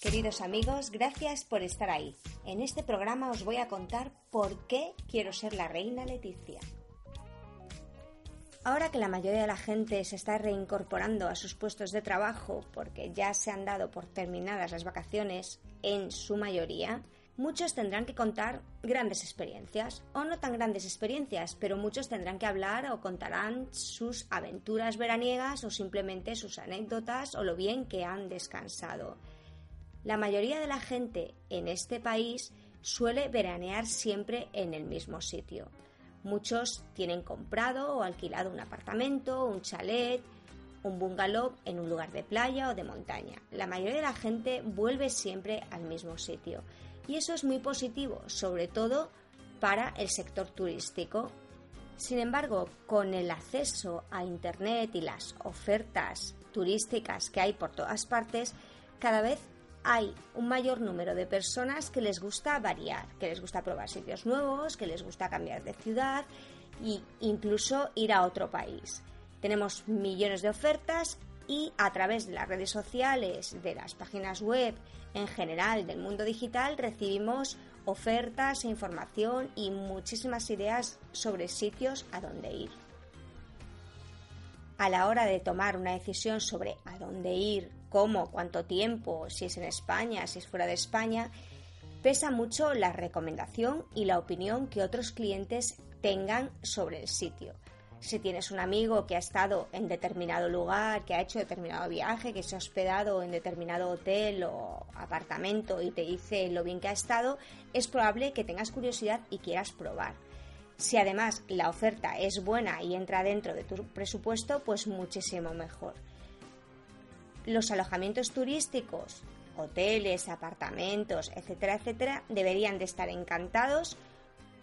Queridos amigos, gracias por estar ahí. En este programa os voy a contar por qué quiero ser la reina Leticia. Ahora que la mayoría de la gente se está reincorporando a sus puestos de trabajo porque ya se han dado por terminadas las vacaciones en su mayoría, muchos tendrán que contar grandes experiencias, o no tan grandes experiencias, pero muchos tendrán que hablar o contarán sus aventuras veraniegas o simplemente sus anécdotas o lo bien que han descansado. La mayoría de la gente en este país suele veranear siempre en el mismo sitio. Muchos tienen comprado o alquilado un apartamento, un chalet, un bungalow en un lugar de playa o de montaña. La mayoría de la gente vuelve siempre al mismo sitio y eso es muy positivo, sobre todo para el sector turístico. Sin embargo, con el acceso a Internet y las ofertas turísticas que hay por todas partes, cada vez hay un mayor número de personas que les gusta variar, que les gusta probar sitios nuevos, que les gusta cambiar de ciudad e incluso ir a otro país. Tenemos millones de ofertas y a través de las redes sociales, de las páginas web en general del mundo digital recibimos ofertas e información y muchísimas ideas sobre sitios a dónde ir. A la hora de tomar una decisión sobre a dónde ir, cómo, cuánto tiempo, si es en España, si es fuera de España, pesa mucho la recomendación y la opinión que otros clientes tengan sobre el sitio si tienes un amigo que ha estado en determinado lugar, que ha hecho determinado viaje, que se ha hospedado en determinado hotel o apartamento y te dice lo bien que ha estado, es probable que tengas curiosidad y quieras probar. Si además la oferta es buena y entra dentro de tu presupuesto, pues muchísimo mejor. Los alojamientos turísticos, hoteles, apartamentos, etcétera, etcétera, deberían de estar encantados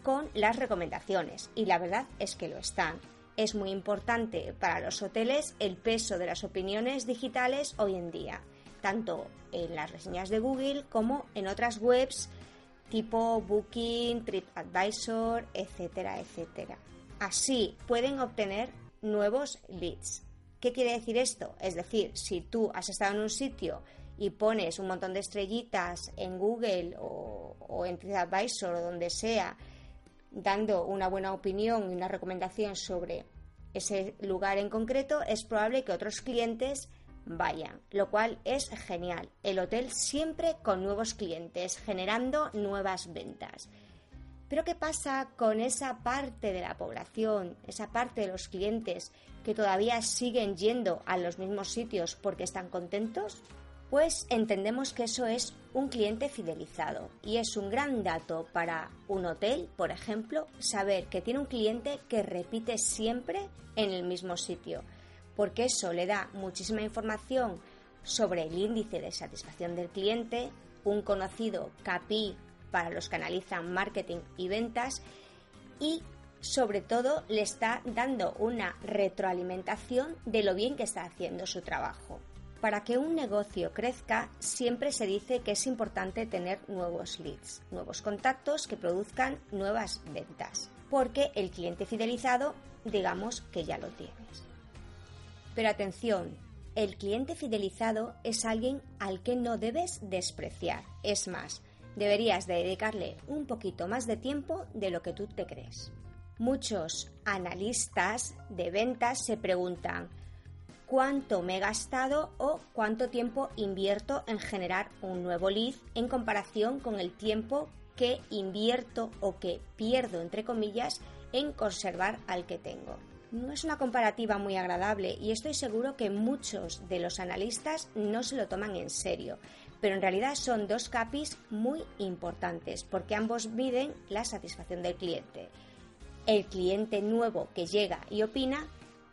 con las recomendaciones y la verdad es que lo están es muy importante para los hoteles el peso de las opiniones digitales hoy en día, tanto en las reseñas de Google como en otras webs tipo Booking, TripAdvisor, etcétera, etcétera. Así pueden obtener nuevos leads. ¿Qué quiere decir esto? Es decir, si tú has estado en un sitio y pones un montón de estrellitas en Google o, o en TripAdvisor o donde sea, dando una buena opinión y una recomendación sobre ese lugar en concreto, es probable que otros clientes vayan, lo cual es genial. El hotel siempre con nuevos clientes, generando nuevas ventas. Pero ¿qué pasa con esa parte de la población, esa parte de los clientes que todavía siguen yendo a los mismos sitios porque están contentos? Pues entendemos que eso es un cliente fidelizado y es un gran dato para un hotel, por ejemplo, saber que tiene un cliente que repite siempre en el mismo sitio, porque eso le da muchísima información sobre el índice de satisfacción del cliente, un conocido KPI para los que analizan marketing y ventas y sobre todo le está dando una retroalimentación de lo bien que está haciendo su trabajo. Para que un negocio crezca, siempre se dice que es importante tener nuevos leads, nuevos contactos que produzcan nuevas ventas, porque el cliente fidelizado, digamos que ya lo tienes. Pero atención, el cliente fidelizado es alguien al que no debes despreciar. Es más, deberías dedicarle un poquito más de tiempo de lo que tú te crees. Muchos analistas de ventas se preguntan, cuánto me he gastado o cuánto tiempo invierto en generar un nuevo lead en comparación con el tiempo que invierto o que pierdo, entre comillas, en conservar al que tengo. No es una comparativa muy agradable y estoy seguro que muchos de los analistas no se lo toman en serio, pero en realidad son dos capis muy importantes porque ambos miden la satisfacción del cliente. El cliente nuevo que llega y opina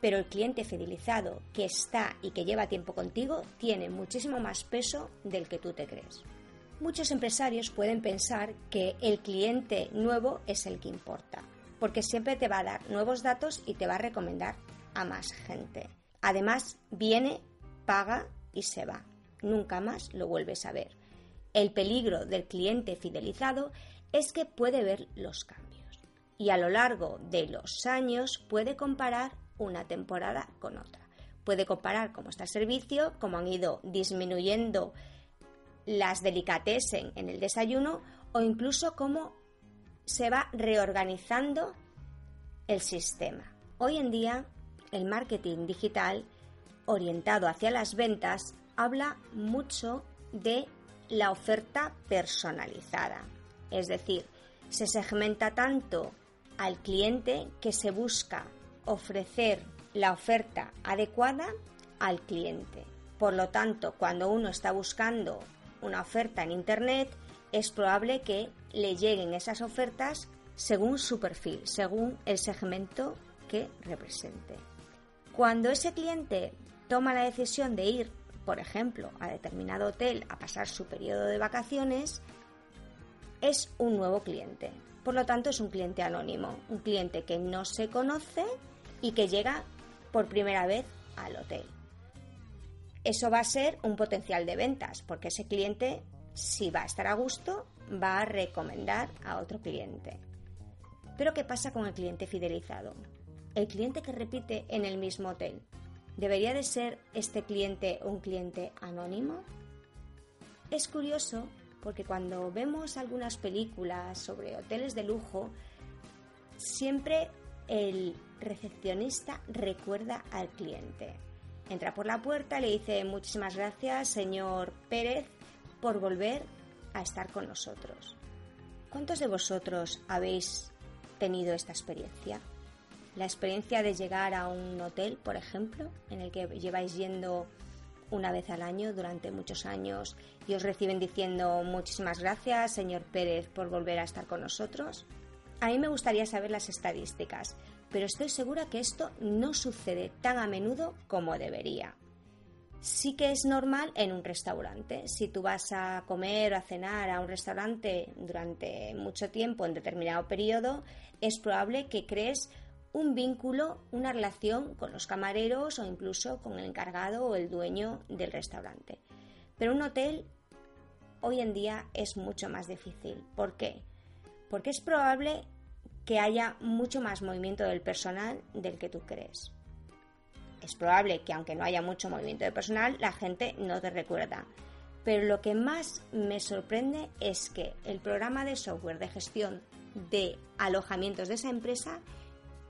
pero el cliente fidelizado que está y que lleva tiempo contigo tiene muchísimo más peso del que tú te crees. Muchos empresarios pueden pensar que el cliente nuevo es el que importa, porque siempre te va a dar nuevos datos y te va a recomendar a más gente. Además, viene, paga y se va. Nunca más lo vuelves a ver. El peligro del cliente fidelizado es que puede ver los cambios y a lo largo de los años puede comparar una temporada con otra. Puede comparar cómo está el servicio, cómo han ido disminuyendo las delicatessen en el desayuno o incluso cómo se va reorganizando el sistema. Hoy en día, el marketing digital orientado hacia las ventas habla mucho de la oferta personalizada. Es decir, se segmenta tanto al cliente que se busca ofrecer la oferta adecuada al cliente. Por lo tanto, cuando uno está buscando una oferta en Internet, es probable que le lleguen esas ofertas según su perfil, según el segmento que represente. Cuando ese cliente toma la decisión de ir, por ejemplo, a determinado hotel a pasar su periodo de vacaciones, es un nuevo cliente. Por lo tanto, es un cliente anónimo, un cliente que no se conoce y que llega por primera vez al hotel. Eso va a ser un potencial de ventas, porque ese cliente, si va a estar a gusto, va a recomendar a otro cliente. Pero ¿qué pasa con el cliente fidelizado? El cliente que repite en el mismo hotel. ¿Debería de ser este cliente un cliente anónimo? Es curioso porque cuando vemos algunas películas sobre hoteles de lujo, siempre el recepcionista recuerda al cliente. Entra por la puerta, le dice muchísimas gracias, señor Pérez, por volver a estar con nosotros. ¿Cuántos de vosotros habéis tenido esta experiencia? La experiencia de llegar a un hotel, por ejemplo, en el que lleváis yendo una vez al año durante muchos años y os reciben diciendo muchísimas gracias, señor Pérez, por volver a estar con nosotros. A mí me gustaría saber las estadísticas, pero estoy segura que esto no sucede tan a menudo como debería. Sí que es normal en un restaurante. Si tú vas a comer o a cenar a un restaurante durante mucho tiempo, en determinado periodo, es probable que crees un vínculo, una relación con los camareros o incluso con el encargado o el dueño del restaurante. Pero un hotel hoy en día es mucho más difícil. ¿Por qué? Porque es probable que haya mucho más movimiento del personal del que tú crees. Es probable que aunque no haya mucho movimiento de personal, la gente no te recuerda. Pero lo que más me sorprende es que el programa de software de gestión de alojamientos de esa empresa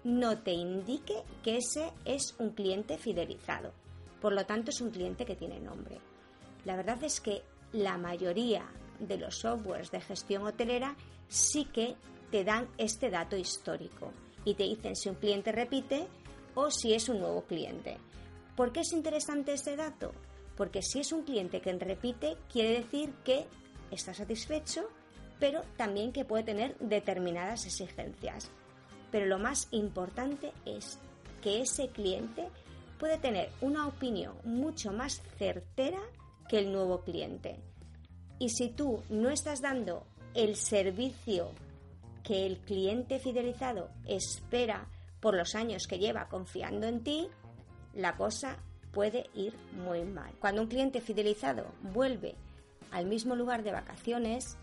no te indique que ese es un cliente fidelizado. Por lo tanto, es un cliente que tiene nombre. La verdad es que la mayoría de los softwares de gestión hotelera sí que te dan este dato histórico y te dicen si un cliente repite o si es un nuevo cliente. ¿Por qué es interesante ese dato? Porque si es un cliente que repite, quiere decir que está satisfecho, pero también que puede tener determinadas exigencias. Pero lo más importante es que ese cliente puede tener una opinión mucho más certera que el nuevo cliente. Y si tú no estás dando el servicio que el cliente fidelizado espera por los años que lleva confiando en ti, la cosa puede ir muy mal. Cuando un cliente fidelizado vuelve al mismo lugar de vacaciones,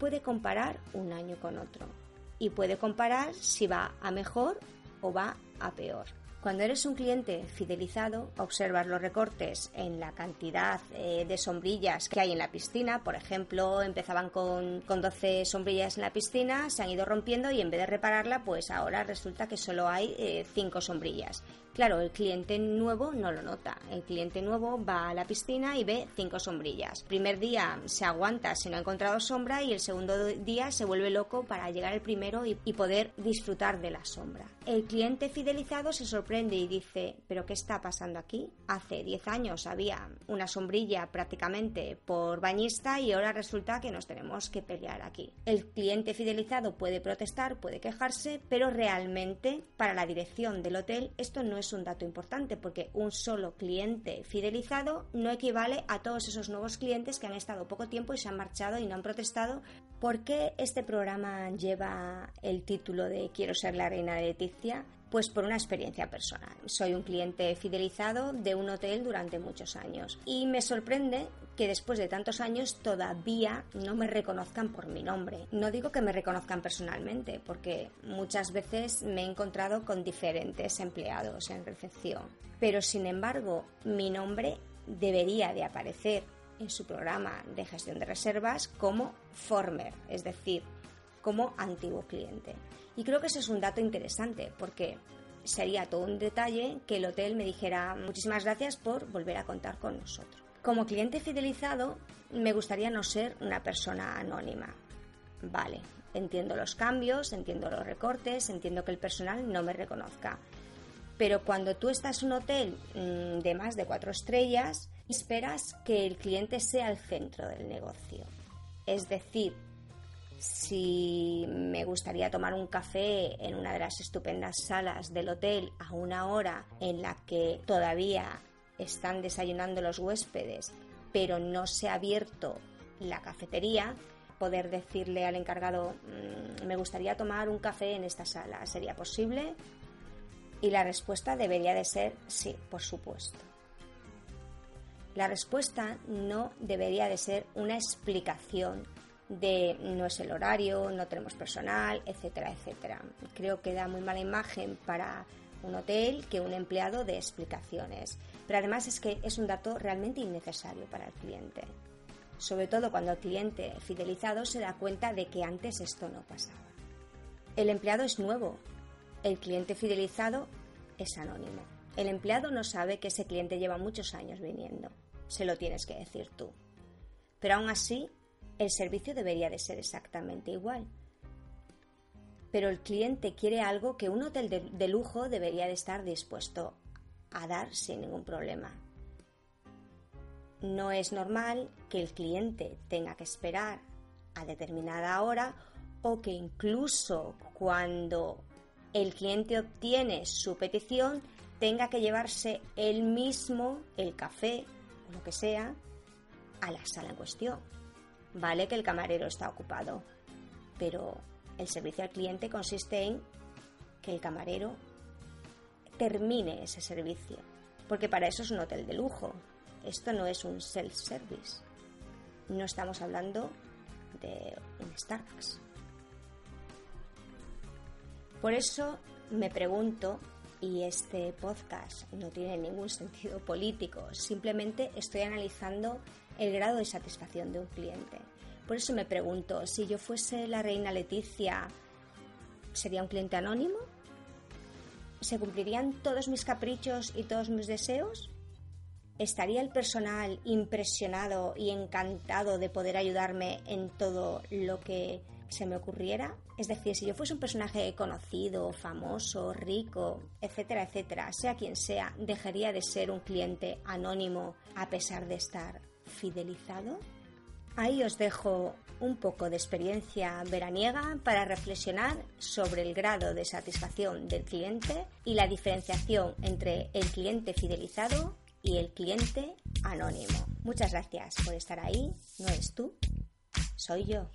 puede comparar un año con otro y puede comparar si va a mejor o va a peor. Cuando eres un cliente fidelizado, observas los recortes en la cantidad eh, de sombrillas que hay en la piscina. Por ejemplo, empezaban con, con 12 sombrillas en la piscina, se han ido rompiendo y en vez de repararla, pues ahora resulta que solo hay 5 eh, sombrillas. Claro, el cliente nuevo no lo nota. El cliente nuevo va a la piscina y ve cinco sombrillas. El primer día se aguanta si no ha encontrado sombra y el segundo día se vuelve loco para llegar el primero y poder disfrutar de la sombra. El cliente fidelizado se sorprende y dice, ¿pero qué está pasando aquí? Hace 10 años había una sombrilla prácticamente por bañista y ahora resulta que nos tenemos que pelear aquí. El cliente fidelizado puede protestar, puede quejarse, pero realmente para la dirección del hotel esto no es un dato importante porque un solo cliente fidelizado no equivale a todos esos nuevos clientes que han estado poco tiempo y se han marchado y no han protestado. ¿Por qué este programa lleva el título de Quiero ser la reina de Leticia? Pues por una experiencia personal. Soy un cliente fidelizado de un hotel durante muchos años y me sorprende que después de tantos años todavía no me reconozcan por mi nombre. No digo que me reconozcan personalmente, porque muchas veces me he encontrado con diferentes empleados en recepción. Pero sin embargo, mi nombre debería de aparecer en su programa de gestión de reservas como former, es decir, como antiguo cliente. Y creo que ese es un dato interesante porque sería todo un detalle que el hotel me dijera muchísimas gracias por volver a contar con nosotros. Como cliente fidelizado, me gustaría no ser una persona anónima. Vale, entiendo los cambios, entiendo los recortes, entiendo que el personal no me reconozca. Pero cuando tú estás en un hotel mm, de más de cuatro estrellas, esperas que el cliente sea el centro del negocio. Es decir, si me gustaría tomar un café en una de las estupendas salas del hotel a una hora en la que todavía están desayunando los huéspedes, pero no se ha abierto la cafetería, poder decirle al encargado, mm, me gustaría tomar un café en esta sala, ¿sería posible? Y la respuesta debería de ser sí, por supuesto. La respuesta no debería de ser una explicación de no es el horario, no tenemos personal, etcétera, etcétera. Creo que da muy mala imagen para un hotel que un empleado de explicaciones. Pero además es que es un dato realmente innecesario para el cliente. Sobre todo cuando el cliente fidelizado se da cuenta de que antes esto no pasaba. El empleado es nuevo, el cliente fidelizado es anónimo. El empleado no sabe que ese cliente lleva muchos años viniendo. Se lo tienes que decir tú. Pero aún así, el servicio debería de ser exactamente igual. Pero el cliente quiere algo que un hotel de, lujo debería de estar dispuesto a dar sin ningún problema. No es normal que el cliente tenga que esperar a determinada hora o que incluso cuando el cliente obtiene su petición tenga que llevarse él mismo el café o lo que sea a la sala en cuestión. Vale que el camarero está ocupado, pero el servicio al cliente consiste en que el camarero termine ese servicio, porque para eso es un hotel de lujo. Esto no es un self-service. No estamos hablando de un Starbucks. Por eso me pregunto, y este podcast no tiene ningún sentido político, simplemente estoy analizando el grado de satisfacción de un cliente. Por eso me pregunto, si yo fuese la reina Leticia, ¿sería un cliente anónimo? ¿Se cumplirían todos mis caprichos y todos mis deseos? ¿Estaría el personal impresionado y encantado de poder ayudarme en todo lo que se me ocurriera? Es decir, si yo fuese un personaje conocido, famoso, rico, etcétera, etcétera, sea quien sea, ¿dejaría de ser un cliente anónimo a pesar de estar fidelizado? Ahí os dejo un poco de experiencia veraniega para reflexionar sobre el grado de satisfacción del cliente y la diferenciación entre el cliente fidelizado y el cliente anónimo. Muchas gracias por estar ahí. No eres tú, soy yo.